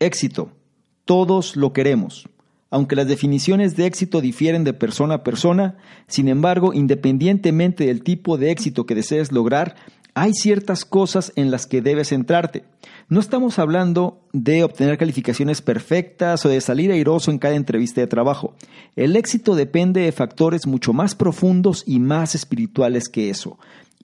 Éxito. Todos lo queremos. Aunque las definiciones de éxito difieren de persona a persona, sin embargo, independientemente del tipo de éxito que desees lograr, hay ciertas cosas en las que debes centrarte. No estamos hablando de obtener calificaciones perfectas o de salir airoso en cada entrevista de trabajo. El éxito depende de factores mucho más profundos y más espirituales que eso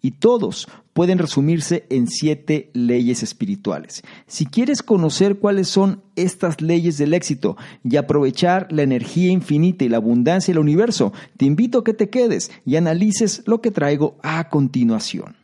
y todos pueden resumirse en siete leyes espirituales. Si quieres conocer cuáles son estas leyes del éxito y aprovechar la energía infinita y la abundancia del universo, te invito a que te quedes y analices lo que traigo a continuación.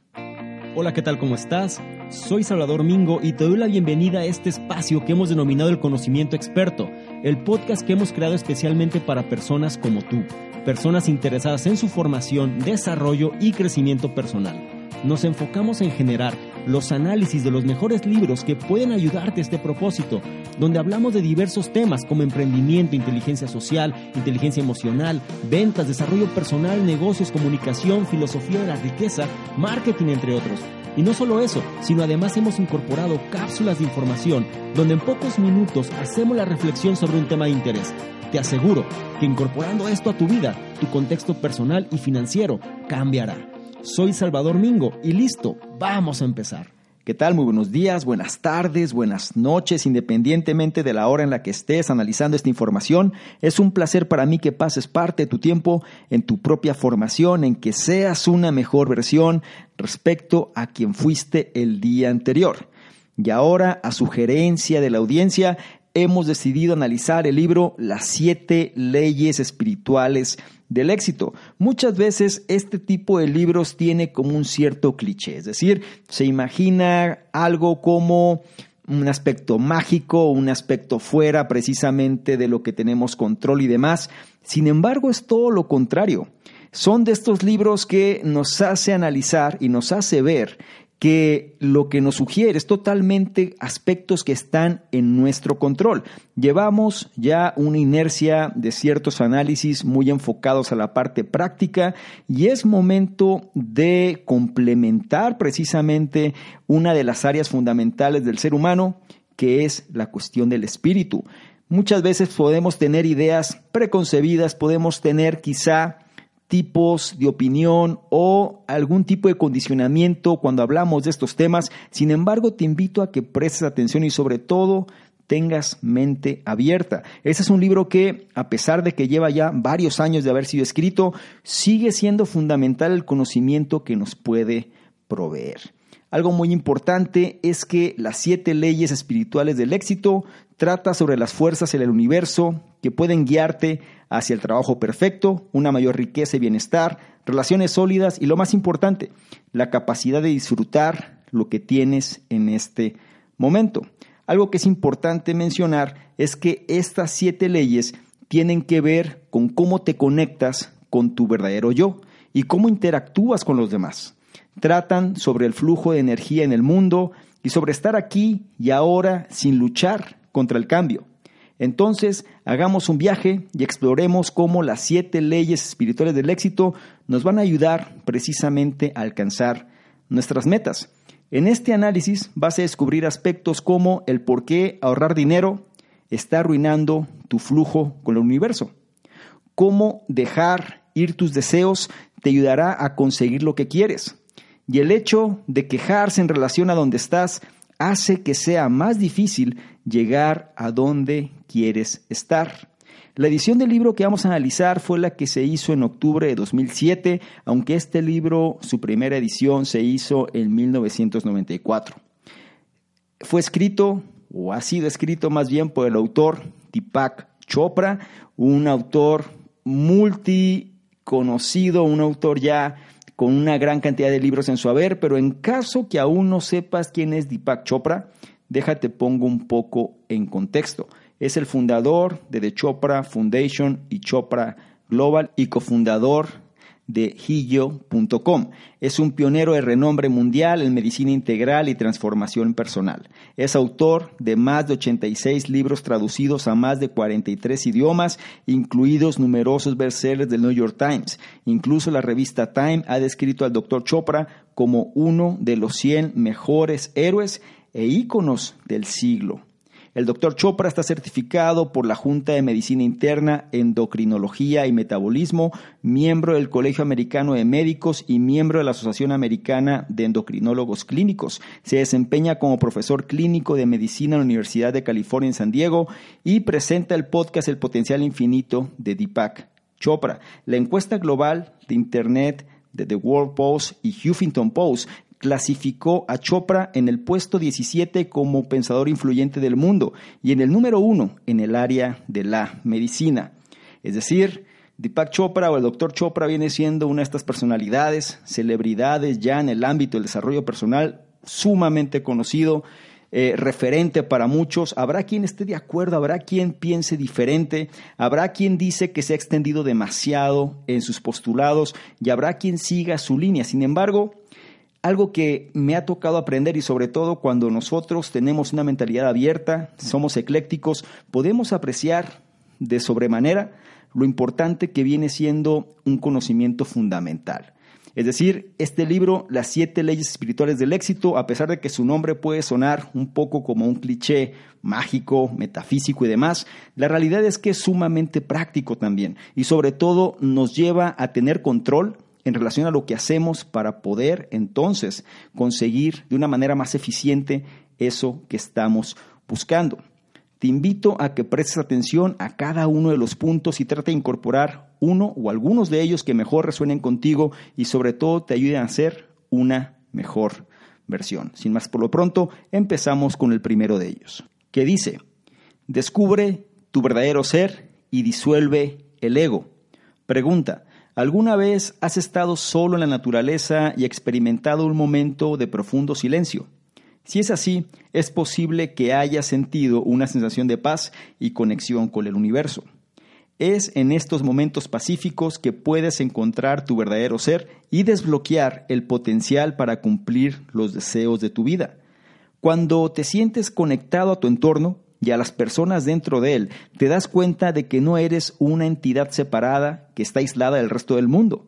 Hola, ¿qué tal? ¿Cómo estás? Soy Salvador Mingo y te doy la bienvenida a este espacio que hemos denominado el conocimiento experto, el podcast que hemos creado especialmente para personas como tú personas interesadas en su formación, desarrollo y crecimiento personal. Nos enfocamos en generar los análisis de los mejores libros que pueden ayudarte a este propósito, donde hablamos de diversos temas como emprendimiento, inteligencia social, inteligencia emocional, ventas, desarrollo personal, negocios, comunicación, filosofía de la riqueza, marketing, entre otros. Y no solo eso, sino además hemos incorporado cápsulas de información donde en pocos minutos hacemos la reflexión sobre un tema de interés te aseguro que incorporando esto a tu vida, tu contexto personal y financiero cambiará. Soy Salvador Mingo y listo, vamos a empezar. ¿Qué tal? Muy buenos días, buenas tardes, buenas noches, independientemente de la hora en la que estés analizando esta información. Es un placer para mí que pases parte de tu tiempo en tu propia formación, en que seas una mejor versión respecto a quien fuiste el día anterior. Y ahora, a sugerencia de la audiencia, hemos decidido analizar el libro Las siete leyes espirituales del éxito. Muchas veces este tipo de libros tiene como un cierto cliché, es decir, se imagina algo como un aspecto mágico, un aspecto fuera precisamente de lo que tenemos control y demás. Sin embargo, es todo lo contrario. Son de estos libros que nos hace analizar y nos hace ver que lo que nos sugiere es totalmente aspectos que están en nuestro control. Llevamos ya una inercia de ciertos análisis muy enfocados a la parte práctica y es momento de complementar precisamente una de las áreas fundamentales del ser humano, que es la cuestión del espíritu. Muchas veces podemos tener ideas preconcebidas, podemos tener quizá tipos de opinión o algún tipo de condicionamiento cuando hablamos de estos temas. Sin embargo, te invito a que prestes atención y sobre todo tengas mente abierta. Ese es un libro que, a pesar de que lleva ya varios años de haber sido escrito, sigue siendo fundamental el conocimiento que nos puede proveer. Algo muy importante es que las siete leyes espirituales del éxito trata sobre las fuerzas en el universo que pueden guiarte hacia el trabajo perfecto, una mayor riqueza y bienestar, relaciones sólidas y lo más importante, la capacidad de disfrutar lo que tienes en este momento. Algo que es importante mencionar es que estas siete leyes tienen que ver con cómo te conectas con tu verdadero yo y cómo interactúas con los demás tratan sobre el flujo de energía en el mundo y sobre estar aquí y ahora sin luchar contra el cambio. Entonces, hagamos un viaje y exploremos cómo las siete leyes espirituales del éxito nos van a ayudar precisamente a alcanzar nuestras metas. En este análisis vas a descubrir aspectos como el por qué ahorrar dinero está arruinando tu flujo con el universo, cómo dejar ir tus deseos te ayudará a conseguir lo que quieres, y el hecho de quejarse en relación a donde estás hace que sea más difícil llegar a donde quieres estar. La edición del libro que vamos a analizar fue la que se hizo en octubre de 2007, aunque este libro, su primera edición, se hizo en 1994. Fue escrito, o ha sido escrito más bien por el autor Deepak Chopra, un autor multiconocido, un autor ya con una gran cantidad de libros en su haber, pero en caso que aún no sepas quién es Deepak Chopra, déjate pongo un poco en contexto. Es el fundador de The Chopra Foundation y Chopra Global y cofundador de. Es un pionero de renombre mundial en medicina integral y transformación personal. Es autor de más de 86 libros traducidos a más de 43 idiomas, incluidos numerosos bestsellers del New York Times. Incluso la revista Time ha descrito al Dr. Chopra como uno de los 100 mejores héroes e íconos del siglo. El doctor Chopra está certificado por la Junta de Medicina Interna, Endocrinología y Metabolismo, miembro del Colegio Americano de Médicos y miembro de la Asociación Americana de Endocrinólogos Clínicos. Se desempeña como profesor clínico de medicina en la Universidad de California en San Diego y presenta el podcast El Potencial Infinito de Deepak Chopra. La encuesta global de Internet de The World Post y Huffington Post clasificó a Chopra en el puesto 17 como pensador influyente del mundo y en el número uno en el área de la medicina. Es decir, Deepak Chopra o el Dr. Chopra viene siendo una de estas personalidades, celebridades ya en el ámbito del desarrollo personal, sumamente conocido, eh, referente para muchos. Habrá quien esté de acuerdo, habrá quien piense diferente, habrá quien dice que se ha extendido demasiado en sus postulados y habrá quien siga su línea. Sin embargo, algo que me ha tocado aprender y sobre todo cuando nosotros tenemos una mentalidad abierta, somos eclécticos, podemos apreciar de sobremanera lo importante que viene siendo un conocimiento fundamental. Es decir, este libro, Las siete leyes espirituales del éxito, a pesar de que su nombre puede sonar un poco como un cliché mágico, metafísico y demás, la realidad es que es sumamente práctico también y sobre todo nos lleva a tener control en relación a lo que hacemos para poder entonces conseguir de una manera más eficiente eso que estamos buscando. Te invito a que prestes atención a cada uno de los puntos y trate de incorporar uno o algunos de ellos que mejor resuenen contigo y sobre todo te ayuden a hacer una mejor versión. Sin más por lo pronto, empezamos con el primero de ellos, que dice, descubre tu verdadero ser y disuelve el ego. Pregunta, ¿Alguna vez has estado solo en la naturaleza y experimentado un momento de profundo silencio? Si es así, es posible que hayas sentido una sensación de paz y conexión con el universo. Es en estos momentos pacíficos que puedes encontrar tu verdadero ser y desbloquear el potencial para cumplir los deseos de tu vida. Cuando te sientes conectado a tu entorno, y a las personas dentro de él, te das cuenta de que no eres una entidad separada que está aislada del resto del mundo.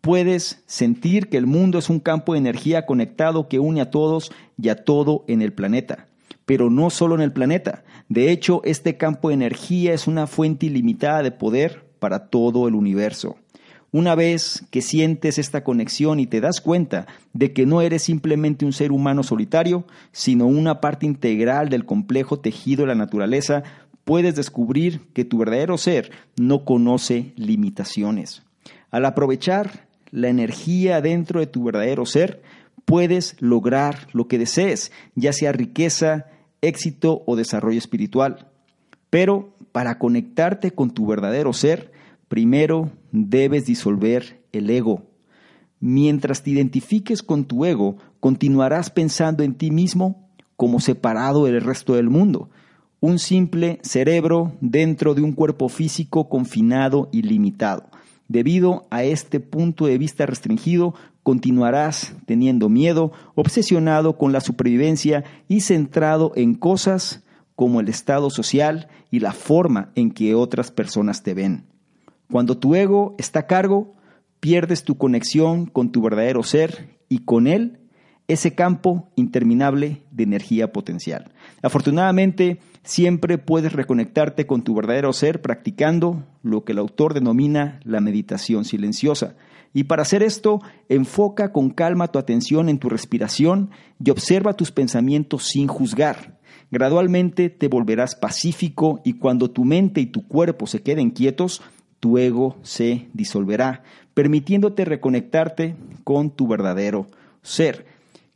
Puedes sentir que el mundo es un campo de energía conectado que une a todos y a todo en el planeta. Pero no solo en el planeta. De hecho, este campo de energía es una fuente ilimitada de poder para todo el universo. Una vez que sientes esta conexión y te das cuenta de que no eres simplemente un ser humano solitario, sino una parte integral del complejo tejido de la naturaleza, puedes descubrir que tu verdadero ser no conoce limitaciones. Al aprovechar la energía dentro de tu verdadero ser, puedes lograr lo que desees, ya sea riqueza, éxito o desarrollo espiritual. Pero para conectarte con tu verdadero ser, Primero debes disolver el ego. Mientras te identifiques con tu ego, continuarás pensando en ti mismo como separado del resto del mundo, un simple cerebro dentro de un cuerpo físico confinado y limitado. Debido a este punto de vista restringido, continuarás teniendo miedo, obsesionado con la supervivencia y centrado en cosas como el estado social y la forma en que otras personas te ven. Cuando tu ego está a cargo, pierdes tu conexión con tu verdadero ser y con él ese campo interminable de energía potencial. Afortunadamente, siempre puedes reconectarte con tu verdadero ser practicando lo que el autor denomina la meditación silenciosa. Y para hacer esto, enfoca con calma tu atención en tu respiración y observa tus pensamientos sin juzgar. Gradualmente te volverás pacífico y cuando tu mente y tu cuerpo se queden quietos, tu ego se disolverá, permitiéndote reconectarte con tu verdadero ser.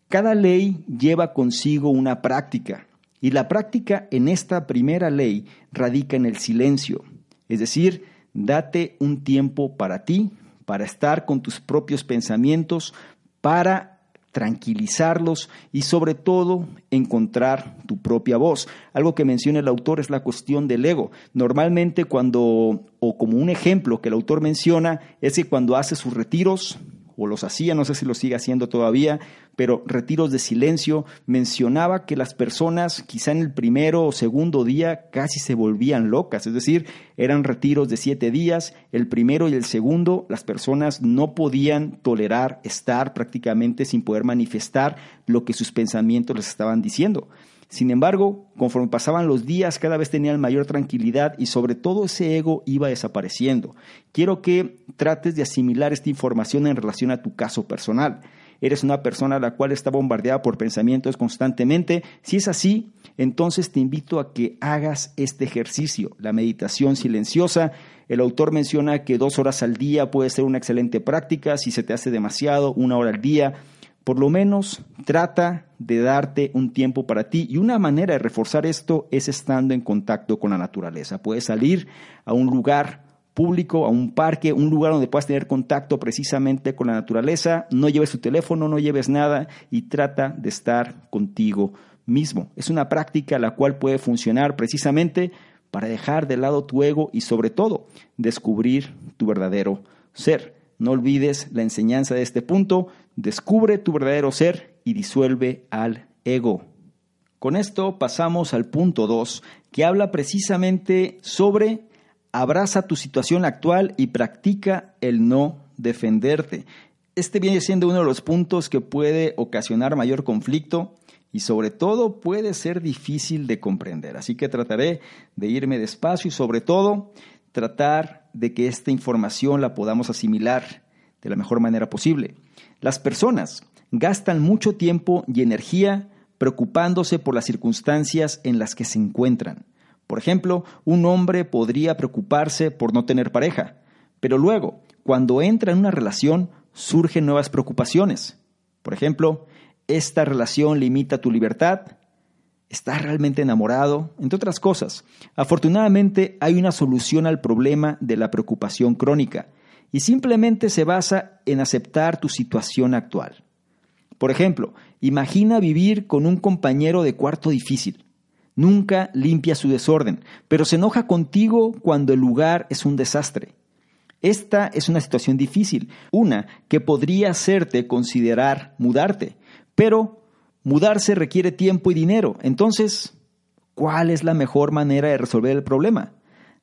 Cada ley lleva consigo una práctica, y la práctica en esta primera ley radica en el silencio, es decir, date un tiempo para ti, para estar con tus propios pensamientos, para tranquilizarlos y sobre todo encontrar tu propia voz. Algo que menciona el autor es la cuestión del ego. Normalmente cuando, o como un ejemplo que el autor menciona, es que cuando hace sus retiros, o los hacía, no sé si lo sigue haciendo todavía, pero retiros de silencio, mencionaba que las personas quizá en el primero o segundo día casi se volvían locas, es decir, eran retiros de siete días, el primero y el segundo las personas no podían tolerar estar prácticamente sin poder manifestar lo que sus pensamientos les estaban diciendo. Sin embargo, conforme pasaban los días, cada vez tenían mayor tranquilidad y sobre todo ese ego iba desapareciendo. Quiero que trates de asimilar esta información en relación a tu caso personal. Eres una persona a la cual está bombardeada por pensamientos constantemente. Si es así, entonces te invito a que hagas este ejercicio, la meditación silenciosa. El autor menciona que dos horas al día puede ser una excelente práctica. Si se te hace demasiado, una hora al día por lo menos trata de darte un tiempo para ti y una manera de reforzar esto es estando en contacto con la naturaleza. Puedes salir a un lugar público, a un parque, un lugar donde puedas tener contacto precisamente con la naturaleza, no lleves tu teléfono, no lleves nada y trata de estar contigo mismo. Es una práctica la cual puede funcionar precisamente para dejar de lado tu ego y sobre todo descubrir tu verdadero ser. No olvides la enseñanza de este punto, descubre tu verdadero ser y disuelve al ego. Con esto pasamos al punto 2, que habla precisamente sobre abraza tu situación actual y practica el no defenderte. Este viene siendo uno de los puntos que puede ocasionar mayor conflicto y sobre todo puede ser difícil de comprender. Así que trataré de irme despacio y sobre todo tratar de que esta información la podamos asimilar de la mejor manera posible. Las personas gastan mucho tiempo y energía preocupándose por las circunstancias en las que se encuentran. Por ejemplo, un hombre podría preocuparse por no tener pareja, pero luego, cuando entra en una relación, surgen nuevas preocupaciones. Por ejemplo, ¿esta relación limita tu libertad? ¿Estás realmente enamorado? Entre otras cosas, afortunadamente hay una solución al problema de la preocupación crónica y simplemente se basa en aceptar tu situación actual. Por ejemplo, imagina vivir con un compañero de cuarto difícil. Nunca limpia su desorden, pero se enoja contigo cuando el lugar es un desastre. Esta es una situación difícil, una que podría hacerte considerar mudarte, pero mudarse requiere tiempo y dinero. Entonces, ¿cuál es la mejor manera de resolver el problema?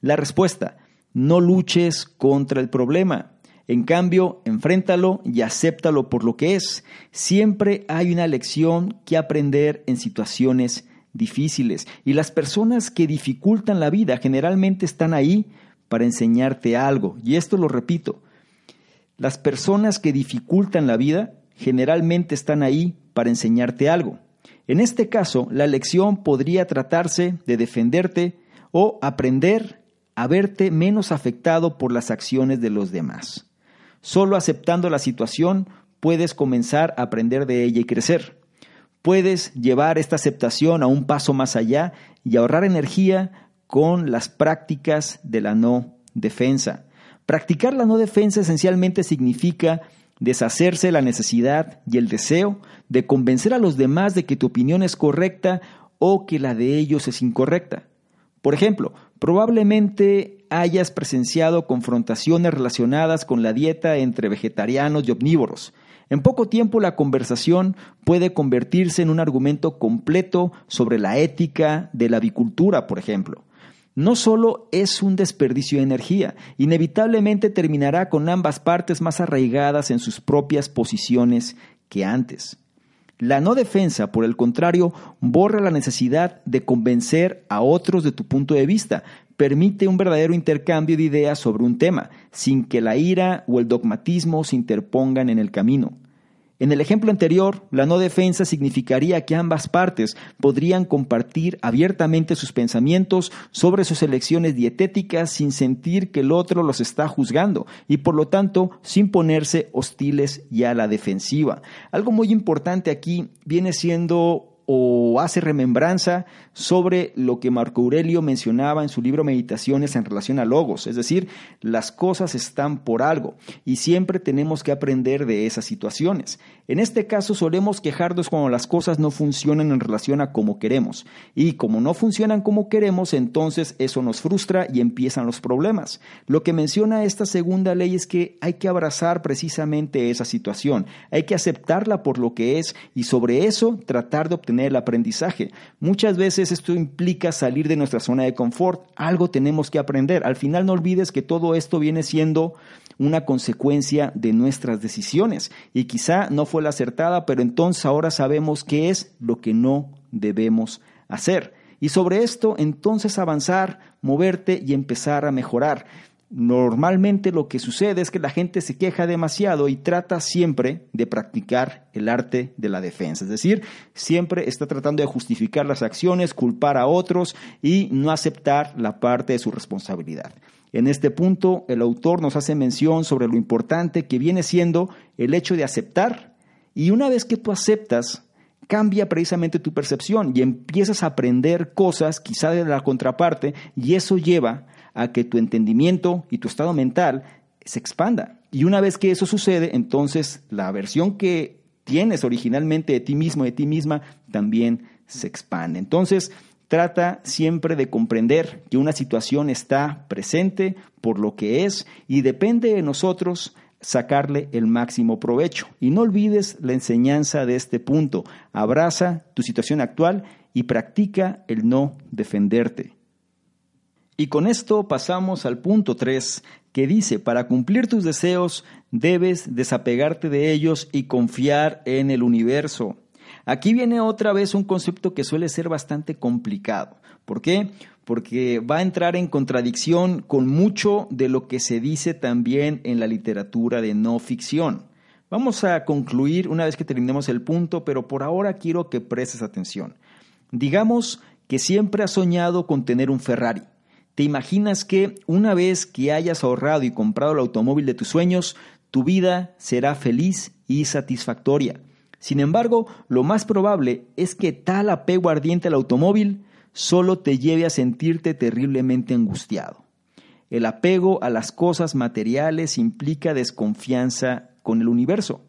La respuesta, no luches contra el problema. En cambio, enfréntalo y acéptalo por lo que es. Siempre hay una lección que aprender en situaciones difíciles. Y las personas que dificultan la vida generalmente están ahí para enseñarte algo. Y esto lo repito. Las personas que dificultan la vida generalmente están ahí para enseñarte algo. En este caso, la lección podría tratarse de defenderte o aprender a verte menos afectado por las acciones de los demás. Solo aceptando la situación puedes comenzar a aprender de ella y crecer. Puedes llevar esta aceptación a un paso más allá y ahorrar energía con las prácticas de la no defensa. Practicar la no defensa esencialmente significa deshacerse la necesidad y el deseo de convencer a los demás de que tu opinión es correcta o que la de ellos es incorrecta. Por ejemplo, probablemente hayas presenciado confrontaciones relacionadas con la dieta entre vegetarianos y omnívoros. En poco tiempo la conversación puede convertirse en un argumento completo sobre la ética de la avicultura, por ejemplo. No solo es un desperdicio de energía, inevitablemente terminará con ambas partes más arraigadas en sus propias posiciones que antes. La no defensa, por el contrario, borra la necesidad de convencer a otros de tu punto de vista, permite un verdadero intercambio de ideas sobre un tema, sin que la ira o el dogmatismo se interpongan en el camino. En el ejemplo anterior, la no defensa significaría que ambas partes podrían compartir abiertamente sus pensamientos sobre sus elecciones dietéticas sin sentir que el otro los está juzgando y por lo tanto sin ponerse hostiles y a la defensiva. Algo muy importante aquí viene siendo o hace remembranza sobre lo que Marco Aurelio mencionaba en su libro Meditaciones en relación a logos, es decir, las cosas están por algo y siempre tenemos que aprender de esas situaciones. En este caso solemos quejarnos cuando las cosas no funcionan en relación a como queremos y como no funcionan como queremos, entonces eso nos frustra y empiezan los problemas. Lo que menciona esta segunda ley es que hay que abrazar precisamente esa situación, hay que aceptarla por lo que es y sobre eso tratar de obtener el aprendizaje. Muchas veces esto implica salir de nuestra zona de confort. Algo tenemos que aprender. Al final no olvides que todo esto viene siendo una consecuencia de nuestras decisiones. Y quizá no fue la acertada, pero entonces ahora sabemos qué es lo que no debemos hacer. Y sobre esto entonces avanzar, moverte y empezar a mejorar. Normalmente lo que sucede es que la gente se queja demasiado y trata siempre de practicar el arte de la defensa. Es decir, siempre está tratando de justificar las acciones, culpar a otros y no aceptar la parte de su responsabilidad. En este punto, el autor nos hace mención sobre lo importante que viene siendo el hecho de aceptar. Y una vez que tú aceptas, cambia precisamente tu percepción y empiezas a aprender cosas quizá de la contraparte y eso lleva a que tu entendimiento y tu estado mental se expanda. Y una vez que eso sucede, entonces la versión que tienes originalmente de ti mismo, de ti misma, también se expande. Entonces, trata siempre de comprender que una situación está presente por lo que es y depende de nosotros sacarle el máximo provecho. Y no olvides la enseñanza de este punto. Abraza tu situación actual y practica el no defenderte. Y con esto pasamos al punto 3, que dice, para cumplir tus deseos debes desapegarte de ellos y confiar en el universo. Aquí viene otra vez un concepto que suele ser bastante complicado. ¿Por qué? Porque va a entrar en contradicción con mucho de lo que se dice también en la literatura de no ficción. Vamos a concluir una vez que terminemos el punto, pero por ahora quiero que prestes atención. Digamos que siempre has soñado con tener un Ferrari ¿Te imaginas que una vez que hayas ahorrado y comprado el automóvil de tus sueños, tu vida será feliz y satisfactoria? Sin embargo, lo más probable es que tal apego ardiente al automóvil solo te lleve a sentirte terriblemente angustiado. El apego a las cosas materiales implica desconfianza con el universo,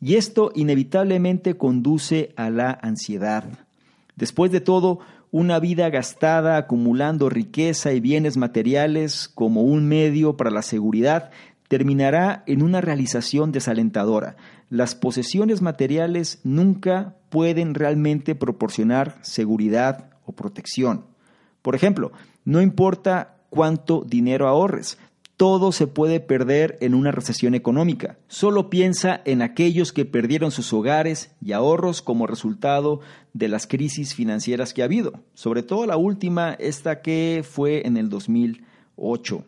y esto inevitablemente conduce a la ansiedad. Después de todo, una vida gastada acumulando riqueza y bienes materiales como un medio para la seguridad terminará en una realización desalentadora. Las posesiones materiales nunca pueden realmente proporcionar seguridad o protección. Por ejemplo, no importa cuánto dinero ahorres, todo se puede perder en una recesión económica. Solo piensa en aquellos que perdieron sus hogares y ahorros como resultado de las crisis financieras que ha habido, sobre todo la última, esta que fue en el 2008.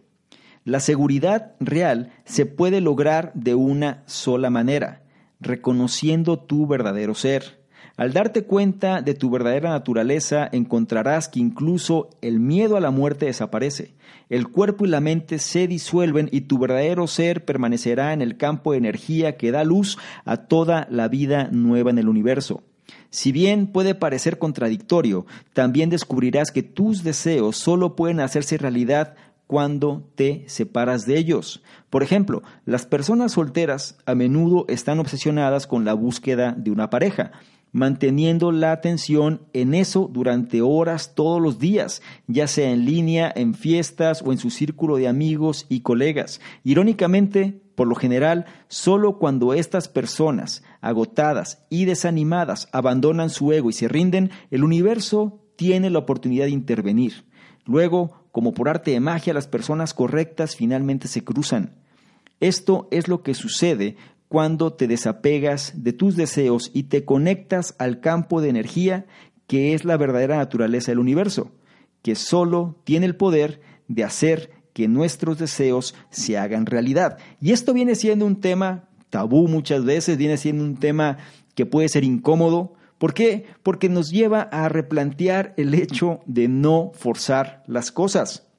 La seguridad real se puede lograr de una sola manera, reconociendo tu verdadero ser. Al darte cuenta de tu verdadera naturaleza, encontrarás que incluso el miedo a la muerte desaparece. El cuerpo y la mente se disuelven y tu verdadero ser permanecerá en el campo de energía que da luz a toda la vida nueva en el universo. Si bien puede parecer contradictorio, también descubrirás que tus deseos solo pueden hacerse realidad cuando te separas de ellos. Por ejemplo, las personas solteras a menudo están obsesionadas con la búsqueda de una pareja manteniendo la atención en eso durante horas todos los días, ya sea en línea, en fiestas o en su círculo de amigos y colegas. Irónicamente, por lo general, solo cuando estas personas, agotadas y desanimadas, abandonan su ego y se rinden, el universo tiene la oportunidad de intervenir. Luego, como por arte de magia, las personas correctas finalmente se cruzan. Esto es lo que sucede cuando te desapegas de tus deseos y te conectas al campo de energía que es la verdadera naturaleza del universo, que solo tiene el poder de hacer que nuestros deseos se hagan realidad. Y esto viene siendo un tema tabú muchas veces, viene siendo un tema que puede ser incómodo. ¿Por qué? Porque nos lleva a replantear el hecho de no forzar las cosas.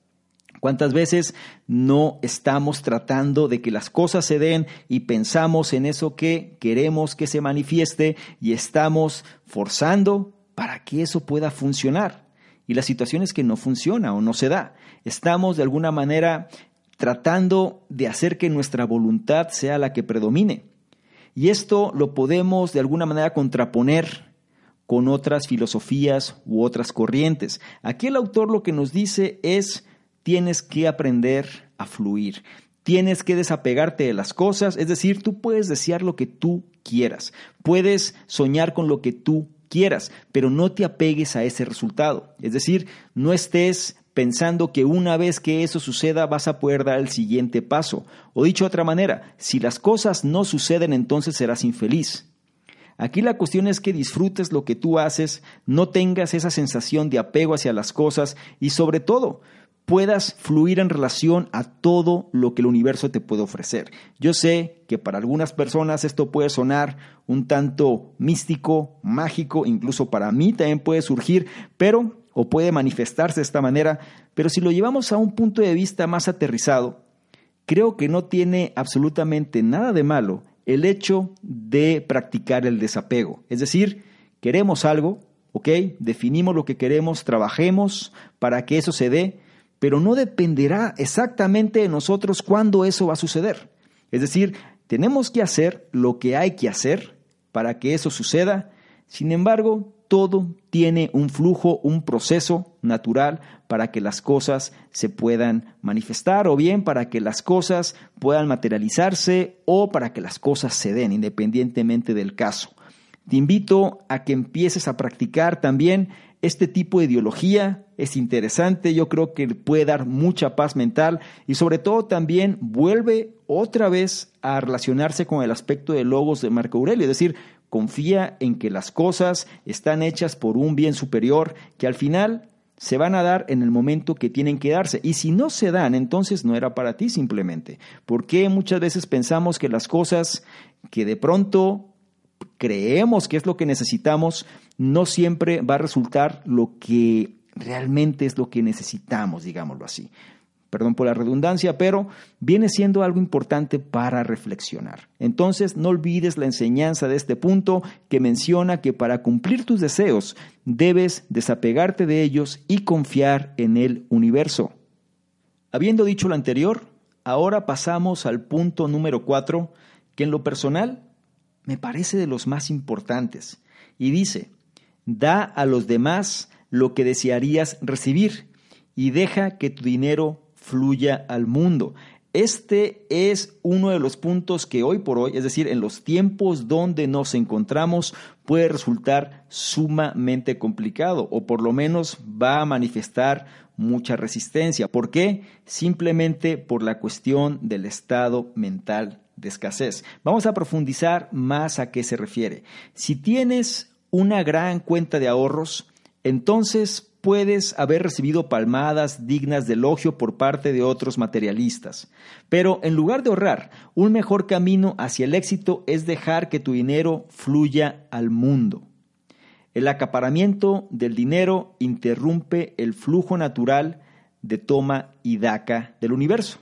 ¿Cuántas veces no estamos tratando de que las cosas se den y pensamos en eso que queremos que se manifieste y estamos forzando para que eso pueda funcionar? Y la situación es que no funciona o no se da. Estamos de alguna manera tratando de hacer que nuestra voluntad sea la que predomine. Y esto lo podemos de alguna manera contraponer con otras filosofías u otras corrientes. Aquí el autor lo que nos dice es tienes que aprender a fluir. Tienes que desapegarte de las cosas, es decir, tú puedes desear lo que tú quieras, puedes soñar con lo que tú quieras, pero no te apegues a ese resultado. Es decir, no estés pensando que una vez que eso suceda vas a poder dar el siguiente paso. O dicho de otra manera, si las cosas no suceden entonces serás infeliz. Aquí la cuestión es que disfrutes lo que tú haces, no tengas esa sensación de apego hacia las cosas y sobre todo puedas fluir en relación a todo lo que el universo te puede ofrecer. Yo sé que para algunas personas esto puede sonar un tanto místico, mágico, incluso para mí también puede surgir, pero o puede manifestarse de esta manera, pero si lo llevamos a un punto de vista más aterrizado, creo que no tiene absolutamente nada de malo el hecho de practicar el desapego. Es decir, queremos algo, ¿ok? Definimos lo que queremos, trabajemos para que eso se dé, pero no dependerá exactamente de nosotros cuándo eso va a suceder. Es decir, tenemos que hacer lo que hay que hacer para que eso suceda. Sin embargo, todo tiene un flujo, un proceso natural para que las cosas se puedan manifestar o bien para que las cosas puedan materializarse o para que las cosas se den independientemente del caso. Te invito a que empieces a practicar también este tipo de ideología. Es interesante, yo creo que puede dar mucha paz mental y sobre todo también vuelve otra vez a relacionarse con el aspecto de logos de Marco Aurelio, es decir, confía en que las cosas están hechas por un bien superior que al final se van a dar en el momento que tienen que darse. Y si no se dan, entonces no era para ti simplemente. Porque muchas veces pensamos que las cosas que de pronto creemos que es lo que necesitamos, no siempre va a resultar lo que realmente es lo que necesitamos, digámoslo así perdón por la redundancia, pero viene siendo algo importante para reflexionar. Entonces, no olvides la enseñanza de este punto que menciona que para cumplir tus deseos debes desapegarte de ellos y confiar en el universo. Habiendo dicho lo anterior, ahora pasamos al punto número cuatro, que en lo personal me parece de los más importantes, y dice, da a los demás lo que desearías recibir y deja que tu dinero fluya al mundo. Este es uno de los puntos que hoy por hoy, es decir, en los tiempos donde nos encontramos, puede resultar sumamente complicado o por lo menos va a manifestar mucha resistencia. ¿Por qué? Simplemente por la cuestión del estado mental de escasez. Vamos a profundizar más a qué se refiere. Si tienes una gran cuenta de ahorros, entonces puedes haber recibido palmadas dignas de elogio por parte de otros materialistas. Pero en lugar de ahorrar, un mejor camino hacia el éxito es dejar que tu dinero fluya al mundo. El acaparamiento del dinero interrumpe el flujo natural de toma y daca del universo.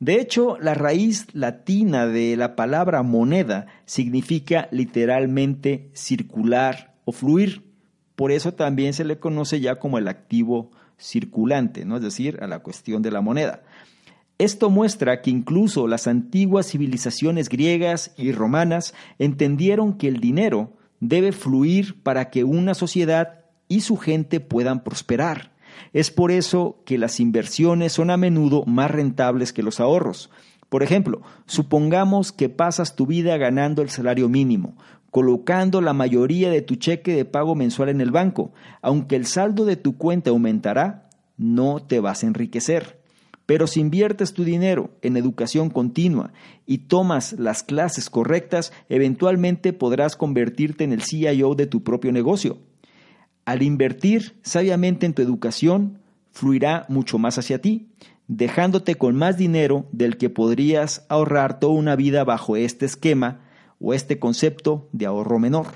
De hecho, la raíz latina de la palabra moneda significa literalmente circular o fluir. Por eso también se le conoce ya como el activo circulante, ¿no? es decir, a la cuestión de la moneda. Esto muestra que incluso las antiguas civilizaciones griegas y romanas entendieron que el dinero debe fluir para que una sociedad y su gente puedan prosperar. Es por eso que las inversiones son a menudo más rentables que los ahorros. Por ejemplo, supongamos que pasas tu vida ganando el salario mínimo, colocando la mayoría de tu cheque de pago mensual en el banco. Aunque el saldo de tu cuenta aumentará, no te vas a enriquecer. Pero si inviertes tu dinero en educación continua y tomas las clases correctas, eventualmente podrás convertirte en el CIO de tu propio negocio. Al invertir sabiamente en tu educación, fluirá mucho más hacia ti, dejándote con más dinero del que podrías ahorrar toda una vida bajo este esquema o este concepto de ahorro menor.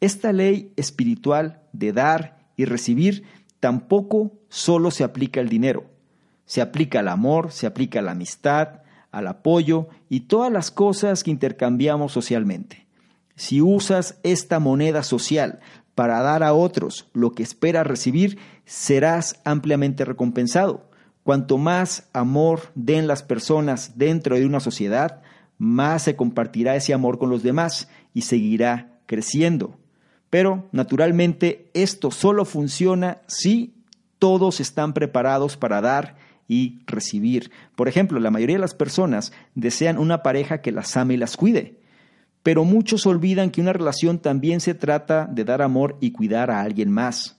Esta ley espiritual de dar y recibir tampoco solo se aplica al dinero. Se aplica al amor, se aplica a la amistad, al apoyo y todas las cosas que intercambiamos socialmente. Si usas esta moneda social para dar a otros lo que esperas recibir, serás ampliamente recompensado. Cuanto más amor den las personas dentro de una sociedad, más se compartirá ese amor con los demás y seguirá creciendo. Pero, naturalmente, esto solo funciona si todos están preparados para dar y recibir. Por ejemplo, la mayoría de las personas desean una pareja que las ame y las cuide, pero muchos olvidan que una relación también se trata de dar amor y cuidar a alguien más.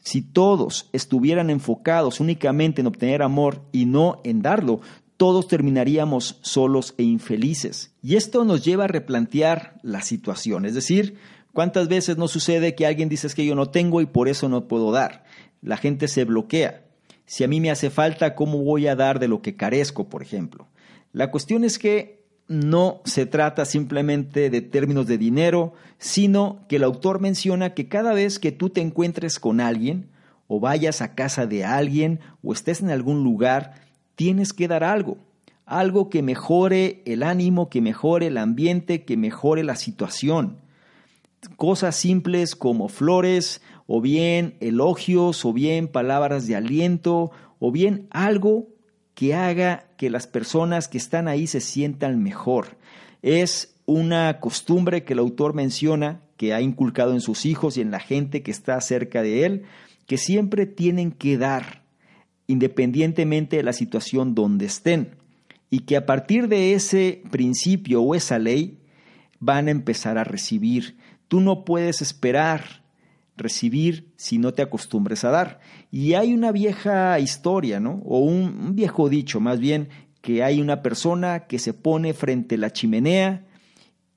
Si todos estuvieran enfocados únicamente en obtener amor y no en darlo, todos terminaríamos solos e infelices. Y esto nos lleva a replantear la situación, es decir, ¿cuántas veces nos sucede que alguien dice que yo no tengo y por eso no puedo dar? La gente se bloquea. Si a mí me hace falta, ¿cómo voy a dar de lo que carezco, por ejemplo? La cuestión es que no se trata simplemente de términos de dinero, sino que el autor menciona que cada vez que tú te encuentres con alguien, o vayas a casa de alguien, o estés en algún lugar, tienes que dar algo, algo que mejore el ánimo, que mejore el ambiente, que mejore la situación. Cosas simples como flores, o bien elogios, o bien palabras de aliento, o bien algo que haga que las personas que están ahí se sientan mejor. Es una costumbre que el autor menciona, que ha inculcado en sus hijos y en la gente que está cerca de él, que siempre tienen que dar, independientemente de la situación donde estén, y que a partir de ese principio o esa ley van a empezar a recibir. Tú no puedes esperar recibir si no te acostumbres a dar. Y hay una vieja historia, ¿no? O un, viejo dicho, más bien, que hay una persona que se pone frente a la chimenea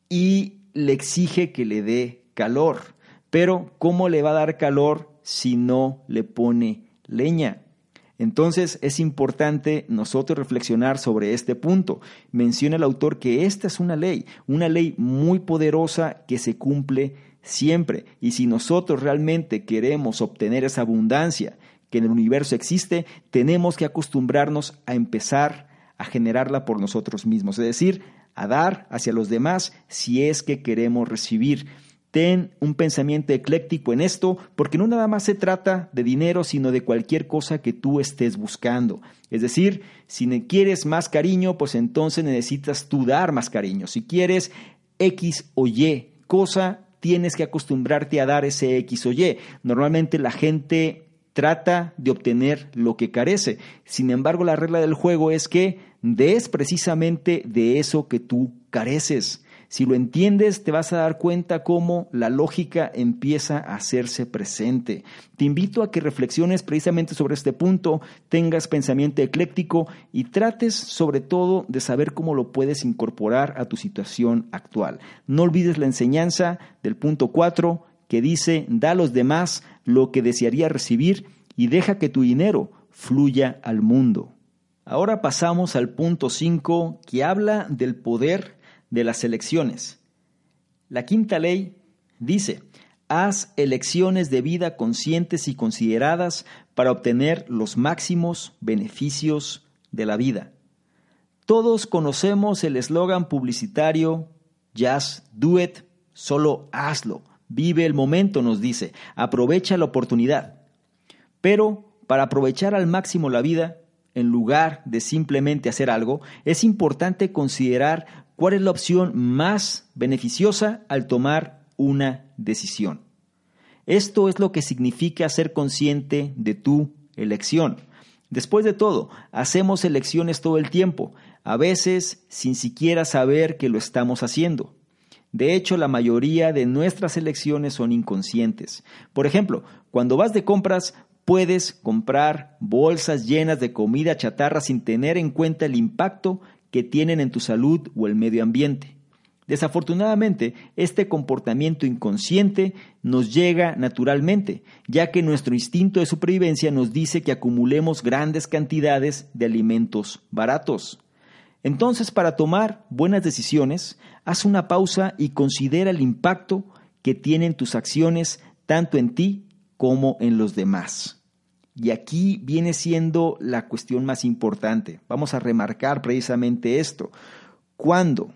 y le exige que le dé calor. Pero, ¿cómo le va a dar calor si no le pone leña? Entonces es importante nosotros reflexionar sobre este punto. Menciona el autor que esta es una ley, una ley muy poderosa que se cumple siempre. Y si nosotros realmente queremos obtener esa abundancia que en el universo existe, tenemos que acostumbrarnos a empezar a generarla por nosotros mismos, es decir, a dar hacia los demás si es que queremos recibir. Ten un pensamiento ecléctico en esto, porque no nada más se trata de dinero, sino de cualquier cosa que tú estés buscando. Es decir, si quieres más cariño, pues entonces necesitas tú dar más cariño. Si quieres X o Y cosa, tienes que acostumbrarte a dar ese X o Y. Normalmente la gente trata de obtener lo que carece. Sin embargo, la regla del juego es que des precisamente de eso que tú careces. Si lo entiendes, te vas a dar cuenta cómo la lógica empieza a hacerse presente. Te invito a que reflexiones precisamente sobre este punto, tengas pensamiento ecléctico y trates sobre todo de saber cómo lo puedes incorporar a tu situación actual. No olvides la enseñanza del punto 4 que dice, da a los demás lo que desearía recibir y deja que tu dinero fluya al mundo. Ahora pasamos al punto 5 que habla del poder de las elecciones. La quinta ley dice, haz elecciones de vida conscientes y consideradas para obtener los máximos beneficios de la vida. Todos conocemos el eslogan publicitario Just do it, solo hazlo. Vive el momento, nos dice, aprovecha la oportunidad. Pero para aprovechar al máximo la vida, en lugar de simplemente hacer algo, es importante considerar cuál es la opción más beneficiosa al tomar una decisión. Esto es lo que significa ser consciente de tu elección. Después de todo, hacemos elecciones todo el tiempo, a veces sin siquiera saber que lo estamos haciendo. De hecho, la mayoría de nuestras elecciones son inconscientes. Por ejemplo, cuando vas de compras, puedes comprar bolsas llenas de comida chatarra sin tener en cuenta el impacto que tienen en tu salud o el medio ambiente. Desafortunadamente, este comportamiento inconsciente nos llega naturalmente, ya que nuestro instinto de supervivencia nos dice que acumulemos grandes cantidades de alimentos baratos. Entonces, para tomar buenas decisiones, haz una pausa y considera el impacto que tienen tus acciones tanto en ti como en los demás. Y aquí viene siendo la cuestión más importante. Vamos a remarcar precisamente esto. Cuando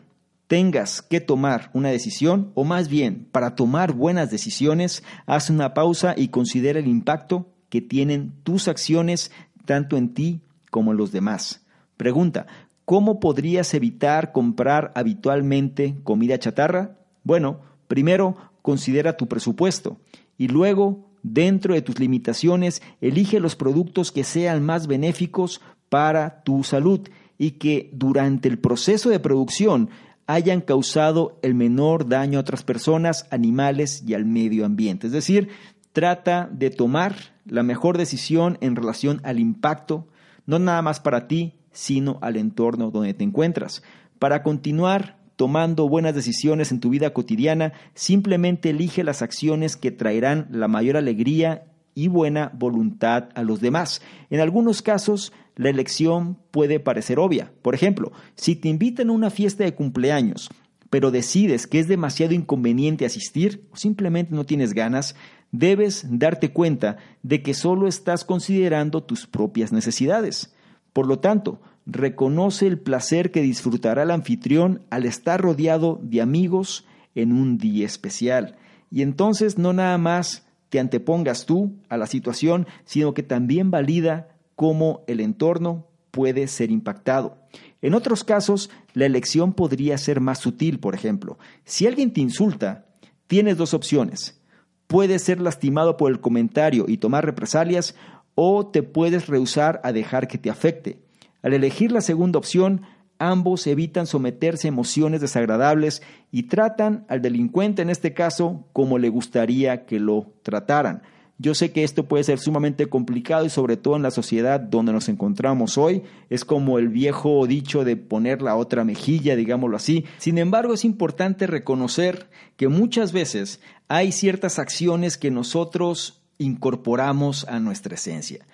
tengas que tomar una decisión, o más bien, para tomar buenas decisiones, haz una pausa y considera el impacto que tienen tus acciones tanto en ti como en los demás. Pregunta, ¿cómo podrías evitar comprar habitualmente comida chatarra? Bueno, primero considera tu presupuesto y luego dentro de tus limitaciones, elige los productos que sean más benéficos para tu salud y que durante el proceso de producción hayan causado el menor daño a otras personas, animales y al medio ambiente. Es decir, trata de tomar la mejor decisión en relación al impacto, no nada más para ti, sino al entorno donde te encuentras. Para continuar tomando buenas decisiones en tu vida cotidiana, simplemente elige las acciones que traerán la mayor alegría y buena voluntad a los demás. En algunos casos, la elección puede parecer obvia. Por ejemplo, si te invitan a una fiesta de cumpleaños, pero decides que es demasiado inconveniente asistir o simplemente no tienes ganas, debes darte cuenta de que solo estás considerando tus propias necesidades. Por lo tanto, reconoce el placer que disfrutará el anfitrión al estar rodeado de amigos en un día especial. Y entonces no nada más te antepongas tú a la situación, sino que también valida cómo el entorno puede ser impactado. En otros casos, la elección podría ser más sutil, por ejemplo. Si alguien te insulta, tienes dos opciones. Puedes ser lastimado por el comentario y tomar represalias o te puedes rehusar a dejar que te afecte. Al elegir la segunda opción, ambos evitan someterse a emociones desagradables y tratan al delincuente en este caso como le gustaría que lo trataran. Yo sé que esto puede ser sumamente complicado y sobre todo en la sociedad donde nos encontramos hoy. Es como el viejo dicho de poner la otra mejilla, digámoslo así. Sin embargo, es importante reconocer que muchas veces hay ciertas acciones que nosotros incorporamos a nuestra esencia.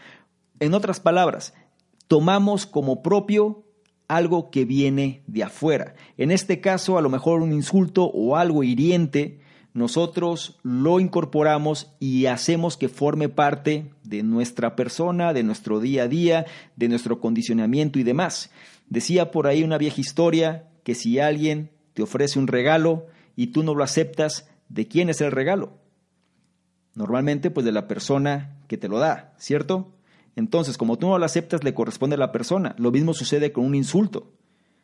En otras palabras, tomamos como propio algo que viene de afuera. En este caso, a lo mejor un insulto o algo hiriente, nosotros lo incorporamos y hacemos que forme parte de nuestra persona, de nuestro día a día, de nuestro condicionamiento y demás. Decía por ahí una vieja historia que si alguien te ofrece un regalo y tú no lo aceptas, ¿de quién es el regalo? Normalmente pues de la persona que te lo da, ¿cierto? Entonces, como tú no lo aceptas, le corresponde a la persona. Lo mismo sucede con un insulto.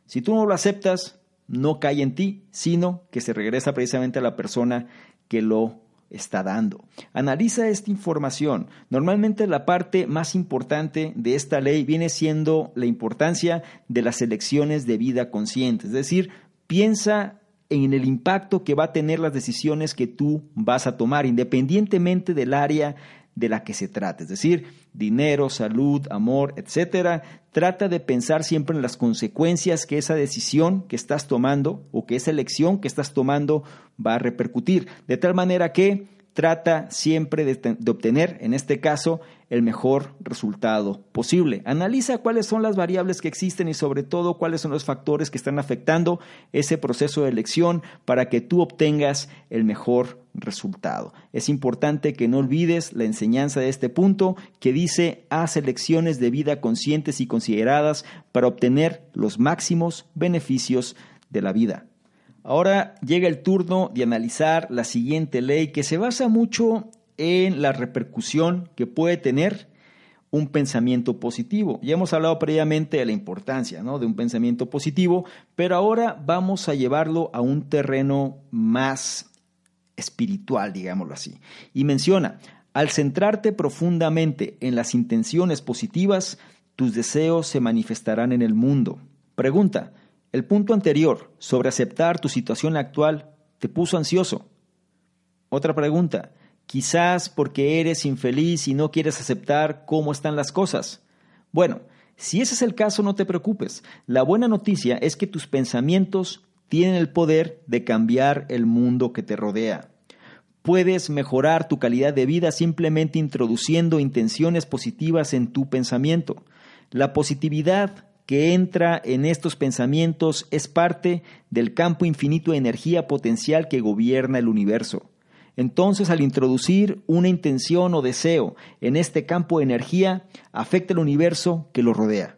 Si tú no lo aceptas, no cae en ti, sino que se regresa precisamente a la persona que lo está dando. Analiza esta información. Normalmente la parte más importante de esta ley viene siendo la importancia de las elecciones de vida consciente. Es decir, piensa en el impacto que va a tener las decisiones que tú vas a tomar, independientemente del área de la que se trate, es decir, dinero, salud, amor, etcétera. Trata de pensar siempre en las consecuencias que esa decisión que estás tomando o que esa elección que estás tomando va a repercutir, de tal manera que trata siempre de, obtener, en este caso, el mejor resultado posible. Analiza cuáles son las variables que existen y sobre todo cuáles son los factores que están afectando ese proceso de elección para que tú obtengas el mejor resultado. Es importante que no olvides la enseñanza de este punto que dice haz elecciones de vida conscientes y consideradas para obtener los máximos beneficios de la vida. Ahora llega el turno de analizar la siguiente ley que se basa mucho en la repercusión que puede tener un pensamiento positivo. Ya hemos hablado previamente de la importancia ¿no? de un pensamiento positivo, pero ahora vamos a llevarlo a un terreno más espiritual, digámoslo así. Y menciona, al centrarte profundamente en las intenciones positivas, tus deseos se manifestarán en el mundo. Pregunta, el punto anterior sobre aceptar tu situación actual te puso ansioso. Otra pregunta, quizás porque eres infeliz y no quieres aceptar cómo están las cosas. Bueno, si ese es el caso, no te preocupes. La buena noticia es que tus pensamientos tienen el poder de cambiar el mundo que te rodea. Puedes mejorar tu calidad de vida simplemente introduciendo intenciones positivas en tu pensamiento. La positividad que entra en estos pensamientos es parte del campo infinito de energía potencial que gobierna el universo. Entonces, al introducir una intención o deseo en este campo de energía, afecta el universo que lo rodea.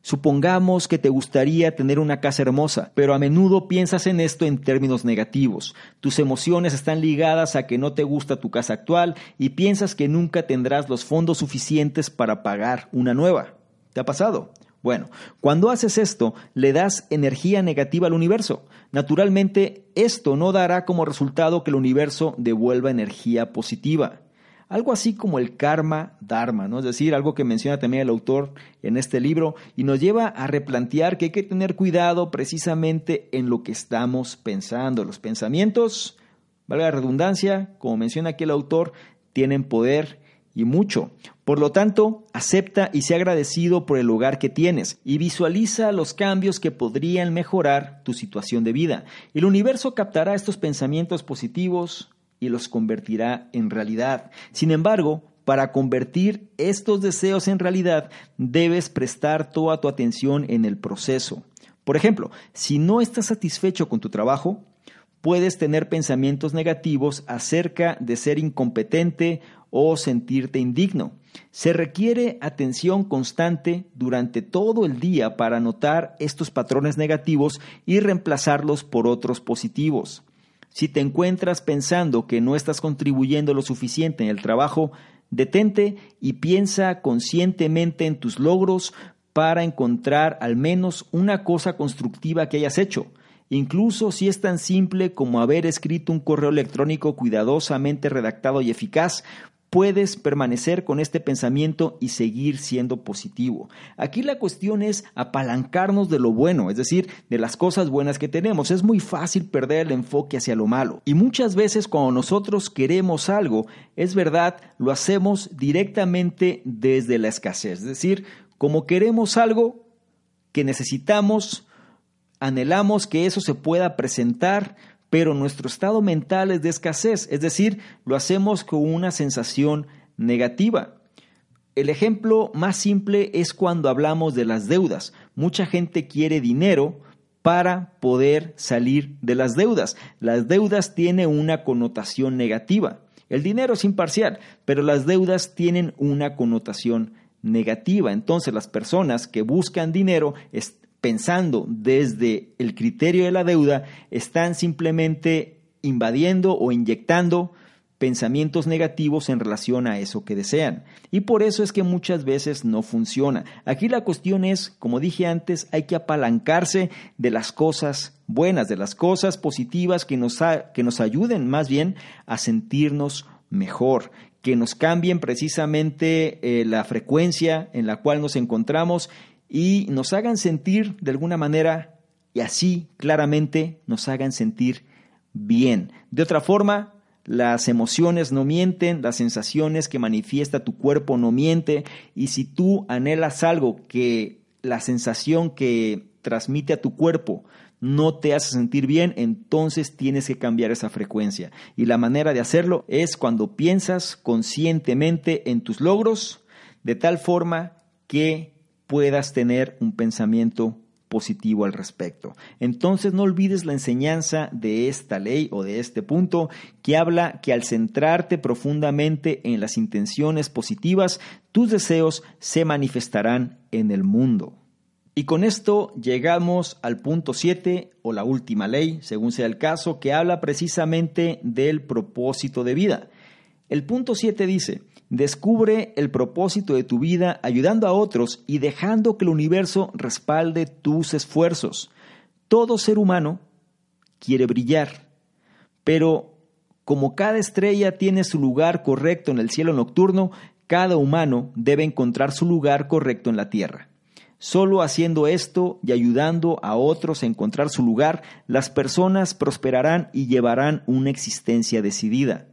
Supongamos que te gustaría tener una casa hermosa, pero a menudo piensas en esto en términos negativos. Tus emociones están ligadas a que no te gusta tu casa actual y piensas que nunca tendrás los fondos suficientes para pagar una nueva. ¿Te ha pasado? Bueno, cuando haces esto, le das energía negativa al universo. Naturalmente, esto no dará como resultado que el universo devuelva energía positiva. Algo así como el karma dharma, ¿no? Es decir, algo que menciona también el autor en este libro y nos lleva a replantear que hay que tener cuidado precisamente en lo que estamos pensando. Los pensamientos, valga la redundancia, como menciona aquí el autor, tienen poder y mucho. Por lo tanto, acepta y sea agradecido por el lugar que tienes y visualiza los cambios que podrían mejorar tu situación de vida. El universo captará estos pensamientos positivos y los convertirá en realidad. Sin embargo, para convertir estos deseos en realidad, debes prestar toda tu atención en el proceso. Por ejemplo, si no estás satisfecho con tu trabajo, puedes tener pensamientos negativos acerca de ser incompetente o sentirte indigno. Se requiere atención constante durante todo el día para notar estos patrones negativos y reemplazarlos por otros positivos. Si te encuentras pensando que no estás contribuyendo lo suficiente en el trabajo, detente y piensa conscientemente en tus logros para encontrar al menos una cosa constructiva que hayas hecho incluso si es tan simple como haber escrito un correo electrónico cuidadosamente redactado y eficaz, puedes permanecer con este pensamiento y seguir siendo positivo. Aquí la cuestión es apalancarnos de lo bueno, es decir, de las cosas buenas que tenemos. Es muy fácil perder el enfoque hacia lo malo. Y muchas veces cuando nosotros queremos algo, es verdad, lo hacemos directamente desde la escasez. Es decir, como queremos algo que necesitamos, anhelamos que eso se pueda presentar, pero nuestro estado mental es de escasez, es decir, lo hacemos con una sensación negativa. El ejemplo más simple es cuando hablamos de las deudas. Mucha gente quiere dinero para poder salir de las deudas. Las deudas tienen una connotación negativa. El dinero es imparcial, pero las deudas tienen una connotación negativa. Entonces las personas que buscan dinero pensando desde el criterio de la deuda, están simplemente invadiendo o inyectando pensamientos negativos en relación a eso que desean. Y por eso es que muchas veces no funciona. Aquí la cuestión es, como dije antes, hay que apalancarse de las cosas buenas, de las cosas positivas que nos, que nos ayuden más bien a sentirnos mejor, que nos cambien precisamente eh, la frecuencia en la cual nos encontramos y nos hagan sentir de alguna manera y así claramente nos hagan sentir bien. De otra forma, las emociones no mienten, las sensaciones que manifiesta tu cuerpo no miente y si tú anhelas algo que la sensación que transmite a tu cuerpo no te hace sentir bien, entonces tienes que cambiar esa frecuencia. Y la manera de hacerlo es cuando piensas conscientemente en tus logros, de tal forma que puedas tener un pensamiento positivo al respecto. Entonces no olvides la enseñanza de esta ley o de este punto que habla que al centrarte profundamente en las intenciones positivas, tus deseos se manifestarán en el mundo. Y con esto llegamos al punto 7 o la última ley, según sea el caso, que habla precisamente del propósito de vida. El punto 7 dice, Descubre el propósito de tu vida ayudando a otros y dejando que el universo respalde tus esfuerzos. Todo ser humano quiere brillar, pero como cada estrella tiene su lugar correcto en el cielo nocturno, cada humano debe encontrar su lugar correcto en la tierra. Solo haciendo esto y ayudando a otros a encontrar su lugar, las personas prosperarán y llevarán una existencia decidida.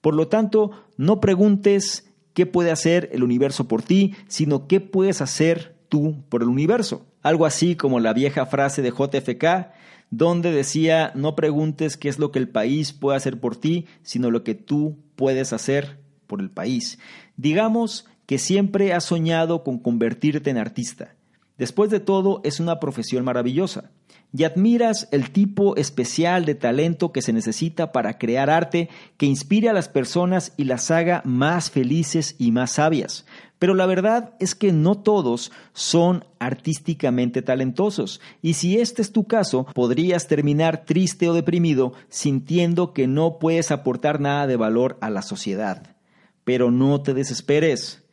Por lo tanto, no preguntes qué puede hacer el universo por ti, sino qué puedes hacer tú por el universo. Algo así como la vieja frase de JFK, donde decía, no preguntes qué es lo que el país puede hacer por ti, sino lo que tú puedes hacer por el país. Digamos que siempre has soñado con convertirte en artista. Después de todo, es una profesión maravillosa y admiras el tipo especial de talento que se necesita para crear arte que inspire a las personas y las haga más felices y más sabias. Pero la verdad es que no todos son artísticamente talentosos, y si este es tu caso, podrías terminar triste o deprimido sintiendo que no puedes aportar nada de valor a la sociedad. Pero no te desesperes.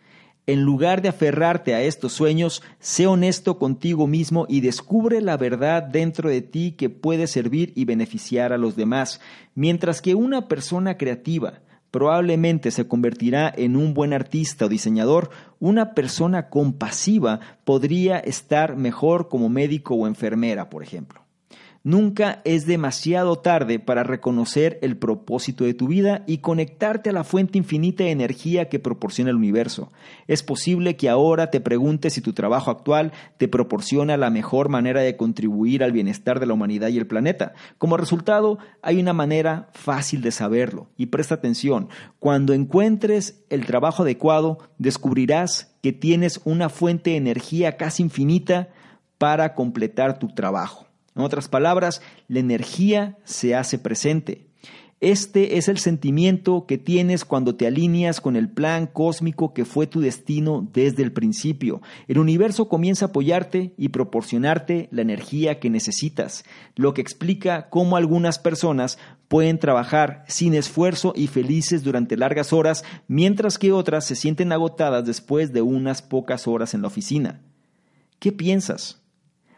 En lugar de aferrarte a estos sueños, sé honesto contigo mismo y descubre la verdad dentro de ti que puede servir y beneficiar a los demás, mientras que una persona creativa probablemente se convertirá en un buen artista o diseñador, una persona compasiva podría estar mejor como médico o enfermera, por ejemplo. Nunca es demasiado tarde para reconocer el propósito de tu vida y conectarte a la fuente infinita de energía que proporciona el universo. Es posible que ahora te preguntes si tu trabajo actual te proporciona la mejor manera de contribuir al bienestar de la humanidad y el planeta. Como resultado, hay una manera fácil de saberlo. Y presta atención, cuando encuentres el trabajo adecuado, descubrirás que tienes una fuente de energía casi infinita para completar tu trabajo. En otras palabras, la energía se hace presente. Este es el sentimiento que tienes cuando te alineas con el plan cósmico que fue tu destino desde el principio. El universo comienza a apoyarte y proporcionarte la energía que necesitas, lo que explica cómo algunas personas pueden trabajar sin esfuerzo y felices durante largas horas, mientras que otras se sienten agotadas después de unas pocas horas en la oficina. ¿Qué piensas?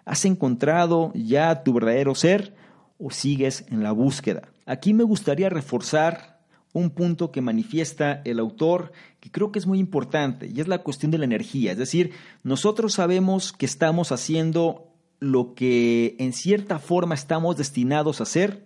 ¿Has encontrado ya tu verdadero ser o sigues en la búsqueda? Aquí me gustaría reforzar un punto que manifiesta el autor que creo que es muy importante y es la cuestión de la energía. Es decir, nosotros sabemos que estamos haciendo lo que en cierta forma estamos destinados a hacer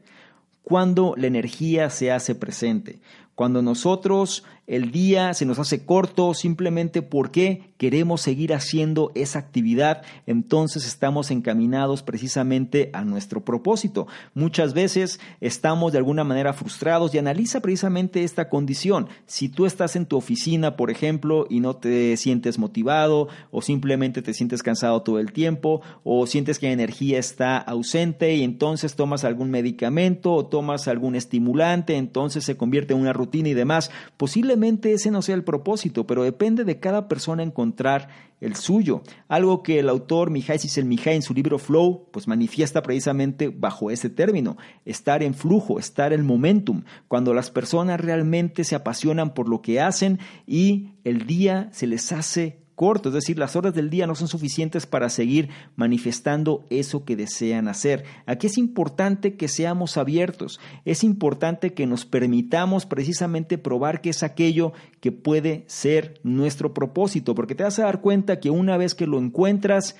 cuando la energía se hace presente. Cuando nosotros el día se nos hace corto simplemente porque queremos seguir haciendo esa actividad, entonces estamos encaminados precisamente a nuestro propósito. Muchas veces estamos de alguna manera frustrados y analiza precisamente esta condición. Si tú estás en tu oficina, por ejemplo, y no te sientes motivado o simplemente te sientes cansado todo el tiempo o sientes que la energía está ausente y entonces tomas algún medicamento o tomas algún estimulante, entonces se convierte en una rutina y demás. Posiblemente ese no sea el propósito, pero depende de cada persona encontrar el suyo. Algo que el autor Mihai Csikszentmihalyi en su libro Flow pues manifiesta precisamente bajo ese término, estar en flujo, estar en momentum, cuando las personas realmente se apasionan por lo que hacen y el día se les hace es decir, las horas del día no son suficientes para seguir manifestando eso que desean hacer. Aquí es importante que seamos abiertos, es importante que nos permitamos precisamente probar que es aquello que puede ser nuestro propósito, porque te vas a dar cuenta que una vez que lo encuentras,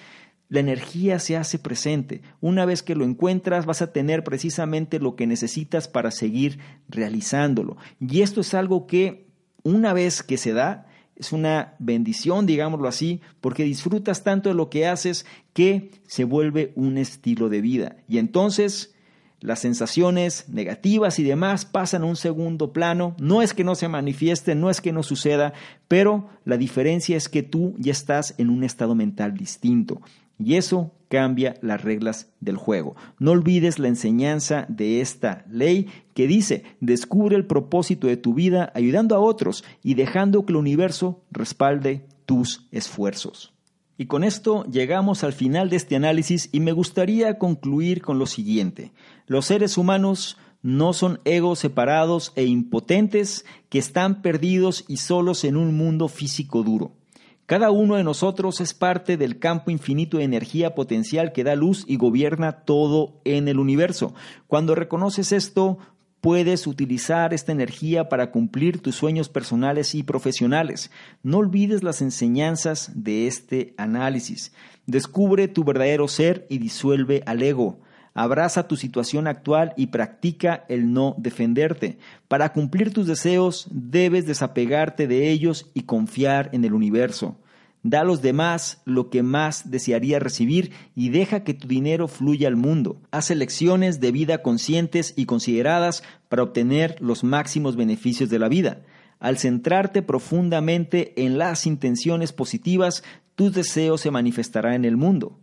la energía se hace presente. Una vez que lo encuentras, vas a tener precisamente lo que necesitas para seguir realizándolo. Y esto es algo que una vez que se da, es una bendición, digámoslo así, porque disfrutas tanto de lo que haces que se vuelve un estilo de vida. Y entonces las sensaciones negativas y demás pasan a un segundo plano. No es que no se manifiesten, no es que no suceda, pero la diferencia es que tú ya estás en un estado mental distinto. Y eso cambia las reglas del juego. No olvides la enseñanza de esta ley que dice, descubre el propósito de tu vida ayudando a otros y dejando que el universo respalde tus esfuerzos. Y con esto llegamos al final de este análisis y me gustaría concluir con lo siguiente. Los seres humanos no son egos separados e impotentes que están perdidos y solos en un mundo físico duro. Cada uno de nosotros es parte del campo infinito de energía potencial que da luz y gobierna todo en el universo. Cuando reconoces esto, puedes utilizar esta energía para cumplir tus sueños personales y profesionales. No olvides las enseñanzas de este análisis. Descubre tu verdadero ser y disuelve al ego. Abraza tu situación actual y practica el no defenderte. Para cumplir tus deseos debes desapegarte de ellos y confiar en el universo. Da a los demás lo que más desearía recibir y deja que tu dinero fluya al mundo. Haz elecciones de vida conscientes y consideradas para obtener los máximos beneficios de la vida. Al centrarte profundamente en las intenciones positivas, tus deseos se manifestarán en el mundo.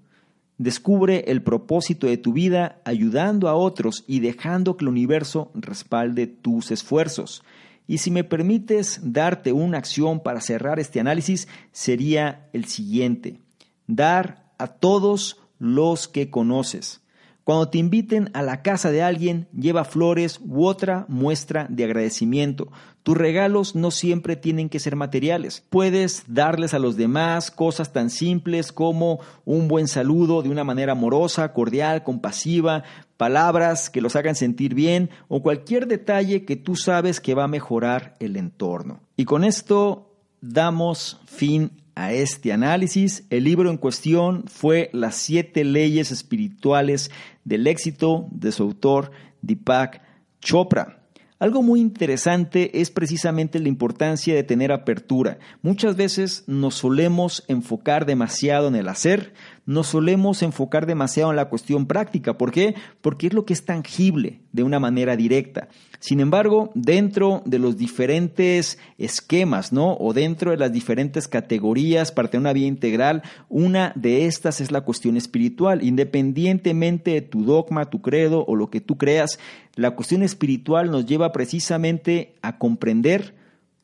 Descubre el propósito de tu vida ayudando a otros y dejando que el universo respalde tus esfuerzos. Y si me permites darte una acción para cerrar este análisis, sería el siguiente. Dar a todos los que conoces. Cuando te inviten a la casa de alguien, lleva flores u otra muestra de agradecimiento. Tus regalos no siempre tienen que ser materiales. Puedes darles a los demás cosas tan simples como un buen saludo de una manera amorosa, cordial, compasiva, palabras que los hagan sentir bien o cualquier detalle que tú sabes que va a mejorar el entorno. Y con esto damos fin a este análisis. El libro en cuestión fue Las siete leyes espirituales del éxito de su autor Deepak Chopra. Algo muy interesante es precisamente la importancia de tener apertura. Muchas veces nos solemos enfocar demasiado en el hacer, nos solemos enfocar demasiado en la cuestión práctica. ¿Por qué? Porque es lo que es tangible de una manera directa. Sin embargo, dentro de los diferentes esquemas, ¿no? O dentro de las diferentes categorías para tener una vida integral, una de estas es la cuestión espiritual. Independientemente de tu dogma, tu credo o lo que tú creas, la cuestión espiritual nos lleva precisamente a comprender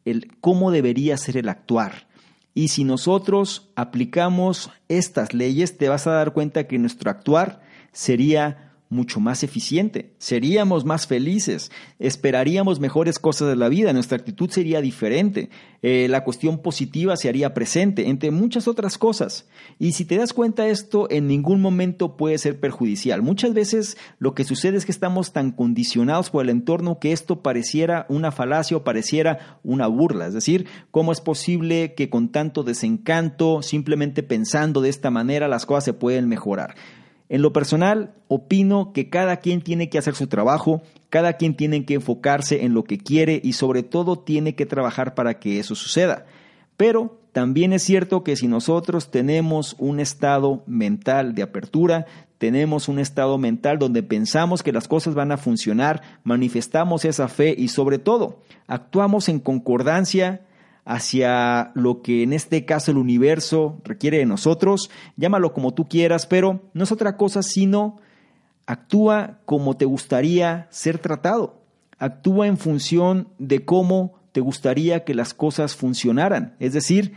el cómo debería ser el actuar. Y si nosotros aplicamos estas leyes, te vas a dar cuenta que nuestro actuar sería mucho más eficiente, seríamos más felices, esperaríamos mejores cosas de la vida, nuestra actitud sería diferente, eh, la cuestión positiva se haría presente, entre muchas otras cosas. Y si te das cuenta esto, en ningún momento puede ser perjudicial. Muchas veces lo que sucede es que estamos tan condicionados por el entorno que esto pareciera una falacia o pareciera una burla. Es decir, ¿cómo es posible que con tanto desencanto, simplemente pensando de esta manera, las cosas se pueden mejorar? En lo personal, opino que cada quien tiene que hacer su trabajo, cada quien tiene que enfocarse en lo que quiere y sobre todo tiene que trabajar para que eso suceda. Pero también es cierto que si nosotros tenemos un estado mental de apertura, tenemos un estado mental donde pensamos que las cosas van a funcionar, manifestamos esa fe y sobre todo actuamos en concordancia hacia lo que en este caso el universo requiere de nosotros, llámalo como tú quieras, pero no es otra cosa sino actúa como te gustaría ser tratado, actúa en función de cómo te gustaría que las cosas funcionaran, es decir,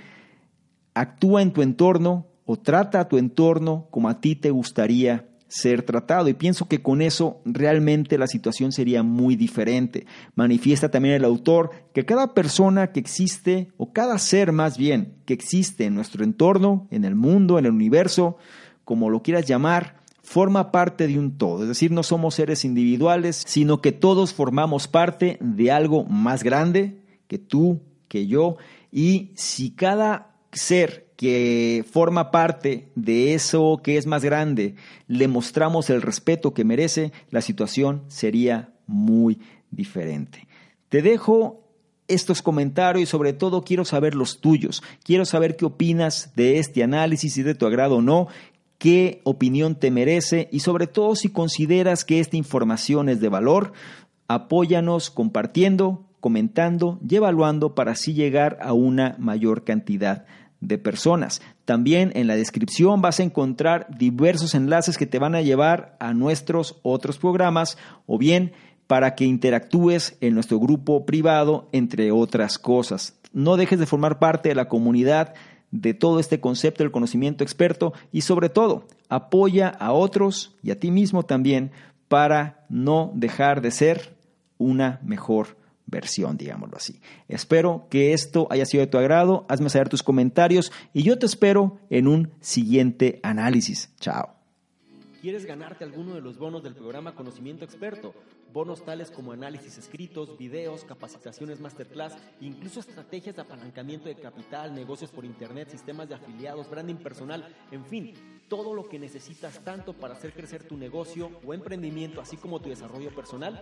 actúa en tu entorno o trata a tu entorno como a ti te gustaría ser tratado. Y pienso que con eso realmente la situación sería muy diferente. Manifiesta también el autor que cada persona que existe, o cada ser más bien, que existe en nuestro entorno, en el mundo, en el universo, como lo quieras llamar, forma parte de un todo. Es decir, no somos seres individuales, sino que todos formamos parte de algo más grande que tú, que yo. Y si cada ser que forma parte de eso que es más grande, le mostramos el respeto que merece, la situación sería muy diferente. Te dejo estos comentarios y sobre todo quiero saber los tuyos. Quiero saber qué opinas de este análisis, si de tu agrado o no, qué opinión te merece y sobre todo si consideras que esta información es de valor, apóyanos compartiendo, comentando y evaluando para así llegar a una mayor cantidad de personas. También en la descripción vas a encontrar diversos enlaces que te van a llevar a nuestros otros programas o bien para que interactúes en nuestro grupo privado, entre otras cosas. No dejes de formar parte de la comunidad de todo este concepto del conocimiento experto y sobre todo apoya a otros y a ti mismo también para no dejar de ser una mejor versión, digámoslo así. Espero que esto haya sido de tu agrado. Hazme saber tus comentarios y yo te espero en un siguiente análisis. Chao. ¿Quieres ganarte alguno de los bonos del programa Conocimiento Experto? Bonos tales como análisis escritos, videos, capacitaciones masterclass, incluso estrategias de apalancamiento de capital, negocios por internet, sistemas de afiliados, branding personal, en fin, todo lo que necesitas tanto para hacer crecer tu negocio o emprendimiento, así como tu desarrollo personal.